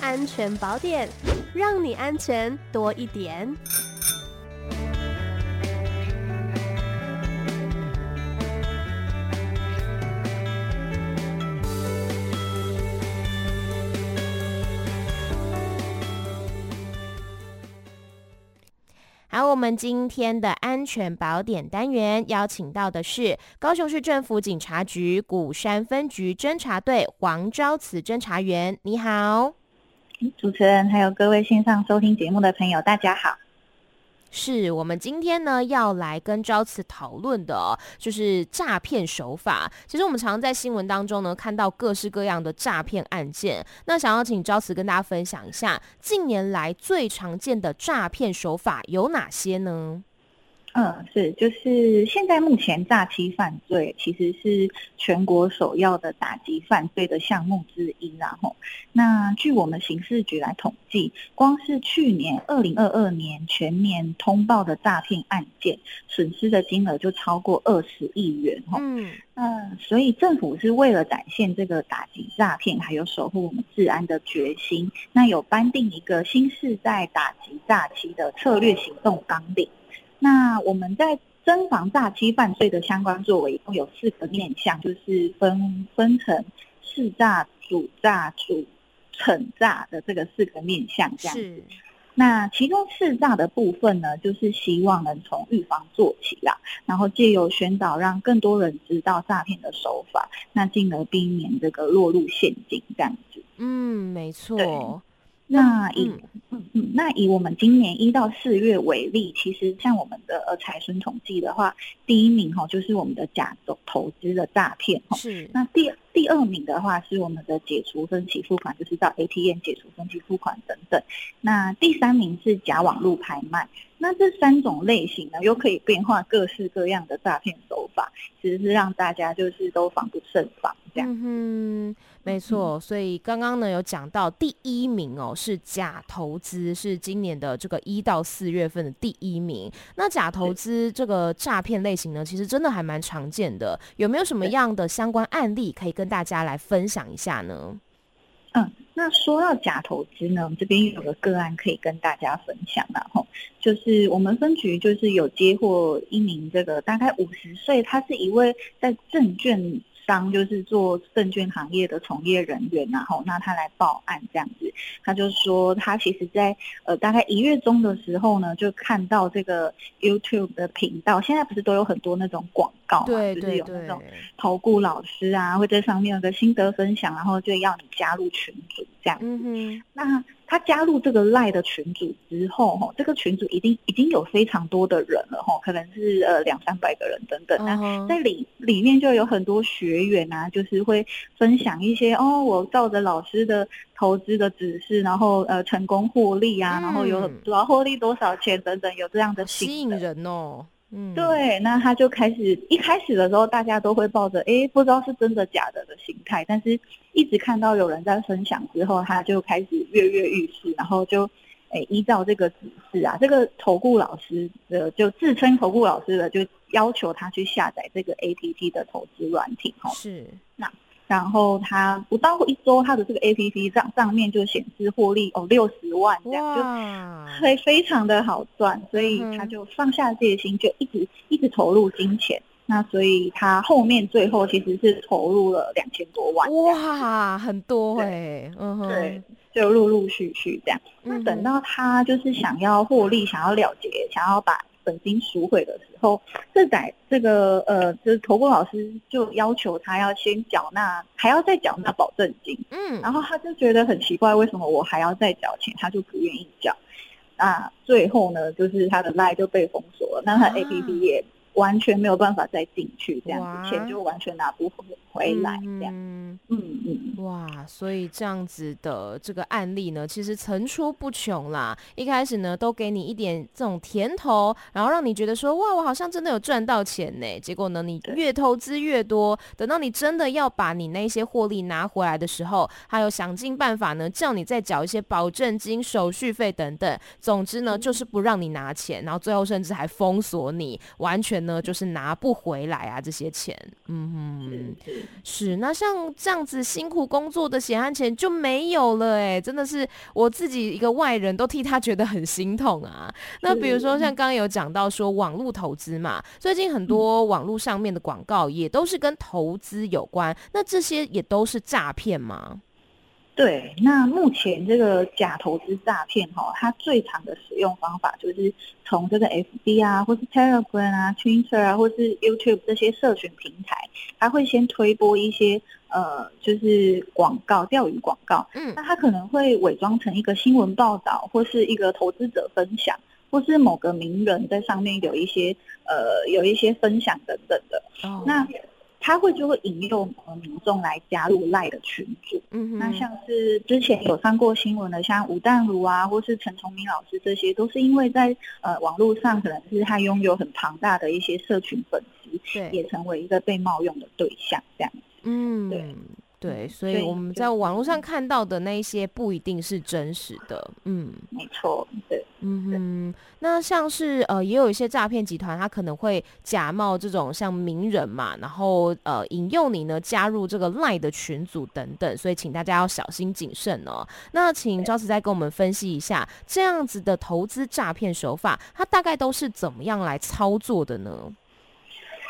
安全宝典，让你安全多一点。好，我们今天的安全宝典单元邀请到的是高雄市政府警察局鼓山分局侦查队黄昭慈侦查员。你好，主持人还有各位线上收听节目的朋友，大家好。是我们今天呢要来跟昭慈讨论的，就是诈骗手法。其实我们常常在新闻当中呢看到各式各样的诈骗案件。那想要请昭慈跟大家分享一下，近年来最常见的诈骗手法有哪些呢？嗯，是，就是现在目前诈欺犯罪其实是全国首要的打击犯罪的项目之一，然后，那据我们刑事局来统计，光是去年二零二二年全年通报的诈骗案件，损失的金额就超过二十亿元，嗯，那所以政府是为了展现这个打击诈骗还有守护我们治安的决心，那有颁定一个新世代打击诈欺的策略行动纲领。那我们在侦防诈欺犯罪的相关作为，一共有四个面向，就是分分成识诈、主诈、主惩诈的这个四个面向这样子。那其中识诈的部分呢，就是希望能从预防做起啦，然后借由宣导，让更多人知道诈骗的手法，那进而避免这个落入陷阱这样子。嗯，没错。那以嗯嗯，那以我们今年一到四月为例，其实像我们的呃财神统计的话，第一名哈就是我们的假投投资的诈骗哈，是。那第第二名的话是我们的解除分期付款，就是到 ATM 解除分期付款等等。那第三名是假网络拍卖。那这三种类型呢，又可以变化各式各样的诈骗手法，其实是让大家就是都防不胜防这样。嗯哼，没错。所以刚刚呢有讲到第一名哦，是假投资，是今年的这个一到四月份的第一名。那假投资这个诈骗类型呢，其实真的还蛮常见的。有没有什么样的相关案例可以跟大家来分享一下呢？嗯，那说到假投资呢，我们这边有个个案可以跟大家分享，然后就是我们分局就是有接获一名这个大概五十岁，他是一位在证券。当就是做证券行业的从业人员，然后那他来报案这样子，他就说他其实在呃大概一月中的时候呢，就看到这个 YouTube 的频道，现在不是都有很多那种广告嘛，对对对，就是有那种投顾老师啊，会在上面有个心得分享，然后就要你加入群组这样子，嗯哼，那。他加入这个赖的群组之后，哈，这个群组已经已经有非常多的人了，哈，可能是呃两三百个人等等。那在里里面就有很多学员啊，就是会分享一些哦，我照着老师的投资的指示，然后呃成功获利啊，然后有主要获利多少钱等等，有这样的吸引人哦。嗯，对，那他就开始一开始的时候，大家都会抱着哎，不知道是真的假的的心态，但是一直看到有人在分享之后，他就开始跃跃欲试，然后就哎依照这个指示啊，这个投顾老师的就自称投顾老师的，就要求他去下载这个 APP 的投资软体，哦，是那。然后他不到一周，他的这个 APP 上上面就显示获利哦六十万这样，就非非常的好赚，所以他就放下戒心，就一直一直投入金钱。那所以他后面最后其实是投入了两千多万，哇，很多哎、嗯哼，对，就陆陆续续这样。那等到他就是想要获利，想要了结，想要把。本金赎回的时候，这在这个呃，就是投顾老师就要求他要先缴纳，还要再缴纳保证金。嗯，然后他就觉得很奇怪，为什么我还要再缴钱？他就不愿意缴。那最后呢，就是他的 LINE 就被封锁了，那他 APP 也完全没有办法再进去，这样子钱就完全拿不回回来，这样。嗯嗯嗯，哇，所以这样子的这个案例呢，其实层出不穷啦。一开始呢，都给你一点这种甜头，然后让你觉得说，哇，我好像真的有赚到钱呢。结果呢，你越投资越多，等到你真的要把你那些获利拿回来的时候，还有想尽办法呢，叫你再缴一些保证金、手续费等等。总之呢，就是不让你拿钱，然后最后甚至还封锁你，完全呢就是拿不回来啊这些钱。嗯哼，是。那像这样子，辛苦工作的血汗钱就没有了哎，真的是我自己一个外人都替他觉得很心痛啊。那比如说像刚刚有讲到说网络投资嘛，最近很多网络上面的广告也都是跟投资有关，那这些也都是诈骗吗？对，那目前这个假投资诈骗哈，它最常的使用方法就是从这个 FB 啊，或是 Telegram 啊、Twitter 啊，或是 YouTube 这些社群平台，它会先推播一些呃，就是广告、钓鱼广告。嗯，那它可能会伪装成一个新闻报道，或是一个投资者分享，或是某个名人在上面有一些呃，有一些分享等等的。哦，那。他会就会引诱呃民众来加入赖的群组，嗯哼，那像是之前有上过新闻的，像吴淡如啊，或是陈崇明老师，这些都是因为在呃网络上可能是他拥有很庞大的一些社群粉丝，对，也成为一个被冒用的对象，这样，嗯，对。对，所以我们在网络上看到的那一些不一定是真实的，嗯，没错，对，嗯哼，那像是呃，也有一些诈骗集团，他可能会假冒这种像名人嘛，然后呃，引诱你呢加入这个 LINE 的群组等等，所以请大家要小心谨慎哦。那请赵慈再跟我们分析一下，这样子的投资诈骗手法，它大概都是怎么样来操作的呢？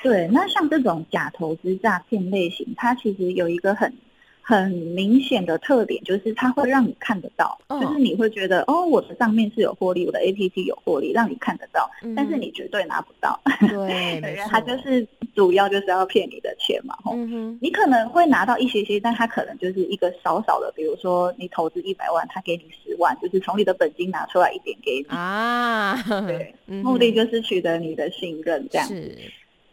对，那像这种假投资诈骗类型，它其实有一个很很明显的特点，就是它会让你看得到，哦、就是你会觉得哦，我的上面是有获利，我的 APP 有获利，让你看得到，嗯、但是你绝对拿不到。对，它就是主要就是要骗你的钱嘛。你可能会拿到一些些，但它可能就是一个少少的，比如说你投资一百万，他给你十万，就是从你的本金拿出来一点给你啊。对，嗯、目的就是取得你的信任，这样子。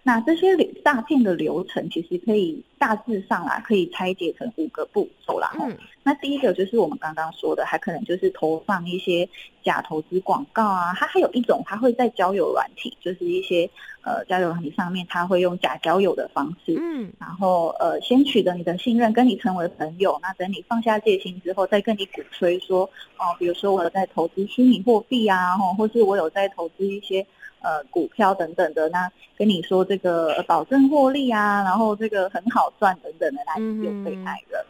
那这些诈骗的流程其实可以大致上啊，可以拆解成五个步骤啦。嗯，那第一个就是我们刚刚说的，还可能就是投放一些假投资广告啊。它还有一种，它会在交友软体，就是一些呃交友软体上面，它会用假交友的方式，嗯，然后呃先取得你的信任，跟你成为朋友。那等你放下戒心之后，再跟你鼓吹说，哦、呃，比如说我有在投资虚拟货币啊，或或是我有在投资一些。呃，股票等等的，那跟你说这个保证获利啊，然后这个很好赚等等的，那有被害人，嗯、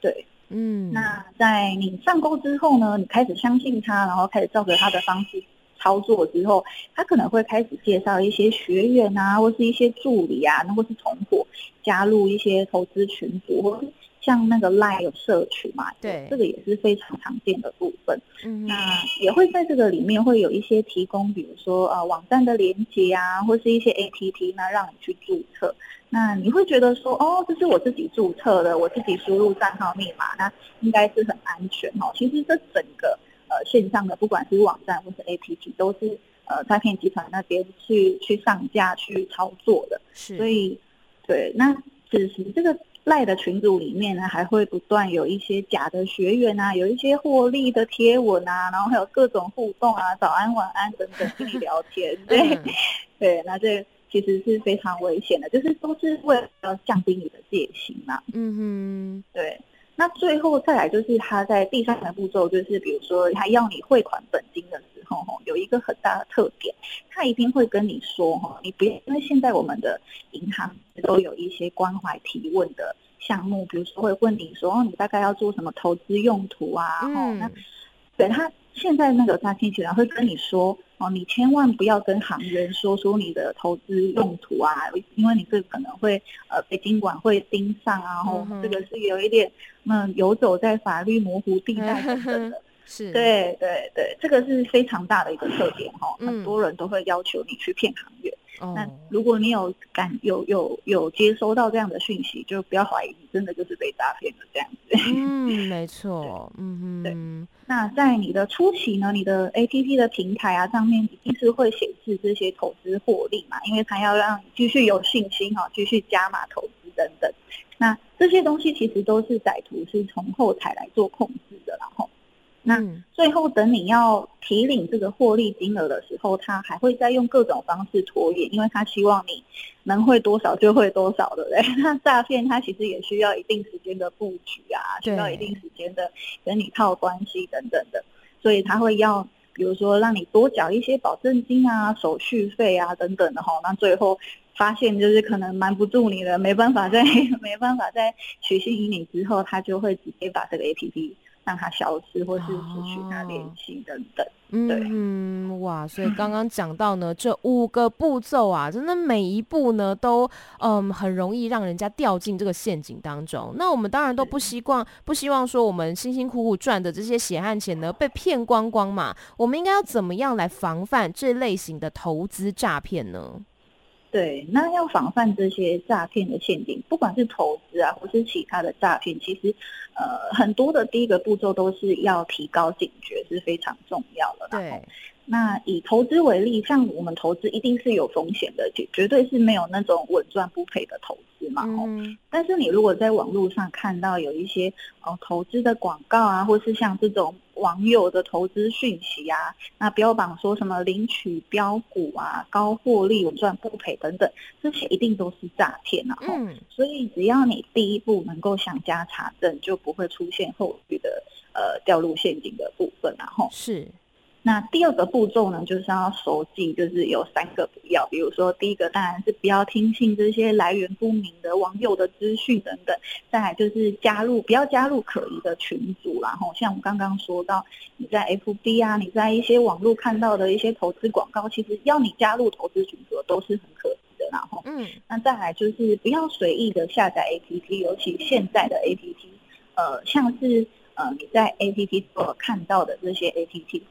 对，嗯，那在你上钩之后呢，你开始相信他，然后开始照着他的方式操作之后，他可能会开始介绍一些学员啊，或是一些助理啊，或是同伙加入一些投资群组。像那个 LINE 有社群嘛，对，这个也是非常常见的部分。嗯，那也会在这个里面会有一些提供，比如说呃网站的连接啊，或是一些 APP，那让你去注册。那你会觉得说，哦，这是我自己注册的，我自己输入账号密码，那应该是很安全哦。其实这整个呃线上的，不管是网站或是 APP，都是呃诈骗集团那边去去上架去操作的。是，所以对，那此时这个。赖的群组里面呢，还会不断有一些假的学员啊，有一些获利的贴文啊，然后还有各种互动啊，早安、晚安等等跟你聊天，对，嗯、对，那这其实是非常危险的，就是都是为了要降低你的戒心嘛。嗯哼，对。那最后再来就是他在第三个步骤，就是比如说他要你汇款本金的时候，哈，有一个很大的特点，他一定会跟你说，哈，你不要，因为现在我们的银行都有一些关怀提问的项目，比如说会问你说，哦，你大概要做什么投资用途啊？嗯，那对他现在那个诈骗集团会跟你说。哦，你千万不要跟行员说出你的投资用途啊，因为你这可能会呃被监管会盯上啊，然后这个是有一点嗯游走在法律模糊地带等等的，是，对对对，这个是非常大的一个特点哈，很多人都会要求你去骗行员。那如果你有感有有有接收到这样的讯息，就不要怀疑，你真的就是被诈骗了这样子。嗯，没错。嗯嗯，对。那在你的初期呢，你的 APP 的平台啊上面一定是会显示这些投资获利嘛，因为它要让你继续有信心哈，继续加码投资等等。那这些东西其实都是歹徒是从后台来做控制的，然后。那最后等你要提领这个获利金额的时候，他还会再用各种方式拖延，因为他希望你能汇多少就汇多少，对不对？那诈骗他其实也需要一定时间的布局啊，需要一定时间的跟你套关系等等的，所以他会要，比如说让你多缴一些保证金啊、手续费啊等等的哈，那最后发现就是可能瞒不住你了，没办法再 没办法再取信于你之后，他就会直接把这个 APP 让它消失，或是失去他联系等等。对嗯，哇，所以刚刚讲到呢，这五个步骤啊，真的每一步呢都嗯很容易让人家掉进这个陷阱当中。那我们当然都不希望，不希望说我们辛辛苦苦赚的这些血汗钱呢被骗光光嘛。我们应该要怎么样来防范这类型的投资诈骗呢？对，那要防范这些诈骗的陷阱，不管是投资啊，或是其他的诈骗，其实，呃，很多的第一个步骤都是要提高警觉，是非常重要的。对。那以投资为例，像我们投资一定是有风险的，绝绝对是没有那种稳赚不赔的投资嘛。嗯。但是你如果在网络上看到有一些哦投资的广告啊，或是像这种网友的投资讯息啊，那标榜说什么领取标股啊、高获利、稳赚不赔等等，这些一定都是诈骗啊。嗯。所以只要你第一步能够想加查证，就不会出现后续的呃掉入陷阱的部分啊。吼。是。那第二个步骤呢，就是要熟记，就是有三个不要，比如说第一个当然是不要听信这些来源不明的网友的资讯等等，再来就是加入不要加入可疑的群组，然后像我刚刚说到，你在 FB 啊，你在一些网络看到的一些投资广告，其实要你加入投资群组都是很可疑的，然后嗯，那再来就是不要随意的下载 APP，尤其现在的 APP，呃，像是呃你在 APP 所看到的这些 APP。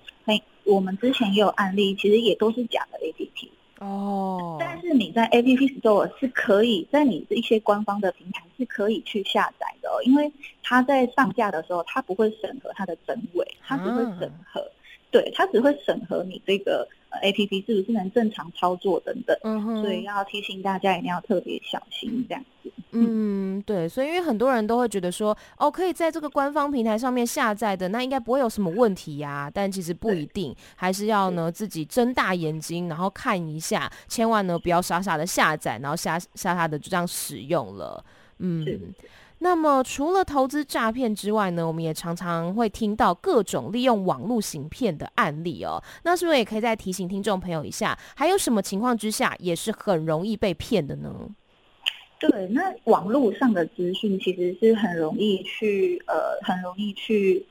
哎，我们之前也有案例，其实也都是假的 APP 哦。但是你在 APP Store 是可以在你的一些官方的平台是可以去下载的哦，因为它在上架的时候，它不会审核它的真伪，它只会审核，啊、对，它只会审核你这个。A P P 是不是能正常操作等等，嗯，所以要提醒大家一定要特别小心这样子。嗯，对，所以因为很多人都会觉得说，哦，可以在这个官方平台上面下载的，那应该不会有什么问题呀、啊。但其实不一定，还是要呢自己睁大眼睛，然后看一下，千万呢不要傻傻的下载，然后傻傻傻的就这样使用了。嗯。那么，除了投资诈骗之外呢，我们也常常会听到各种利用网络行骗的案例哦。那是不是也可以再提醒听众朋友一下，还有什么情况之下也是很容易被骗的呢？对，那网络上的资讯其实是很容易去呃，很容易去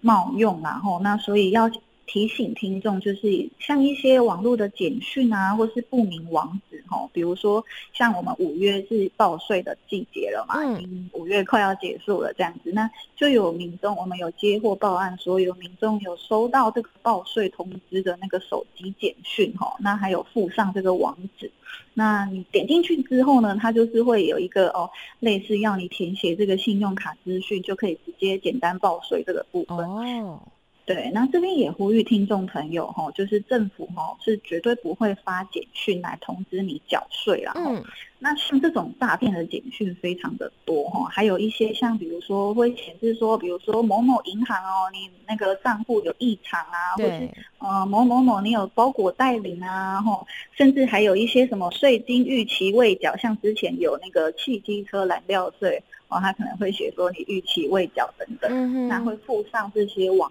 冒用，然后那所以要。提醒听众，就是像一些网络的简讯啊，或是不明网址哦，比如说像我们五月是报税的季节了嘛，嗯，五月快要结束了这样子，那就有民众，我们有接获报案说有民众有收到这个报税通知的那个手机简讯哦，那还有附上这个网址，那你点进去之后呢，它就是会有一个哦，类似要你填写这个信用卡资讯，就可以直接简单报税这个部分。哦。对，那这边也呼吁听众朋友哈，就是政府哈是绝对不会发简讯来通知你缴税啦。嗯，那像这种诈骗的简讯非常的多哈，还有一些像比如说会显示说，比如说某某银行哦，你那个账户有异常啊，或是呃某某某你有包裹待领啊，哈，甚至还有一些什么税金逾期未缴，像之前有那个汽机车燃料税哦，他可能会写说你逾期未缴等等，嗯，那会附上这些网。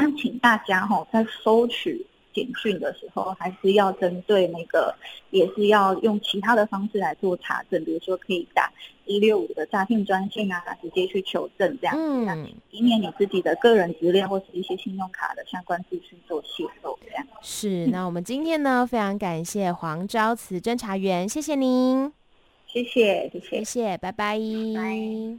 那请大家哈，在收取简讯的时候，还是要针对那个，也是要用其他的方式来做查证，比如说可以打一六五的诈骗专线啊，直接去求证这样子，嗯，以免你自己的个人资料或是一些信用卡的相关资讯做泄露这样。是，那我们今天呢，非常感谢黄昭慈侦查员，谢谢您，谢谢，谢谢，谢谢，拜拜。拜拜。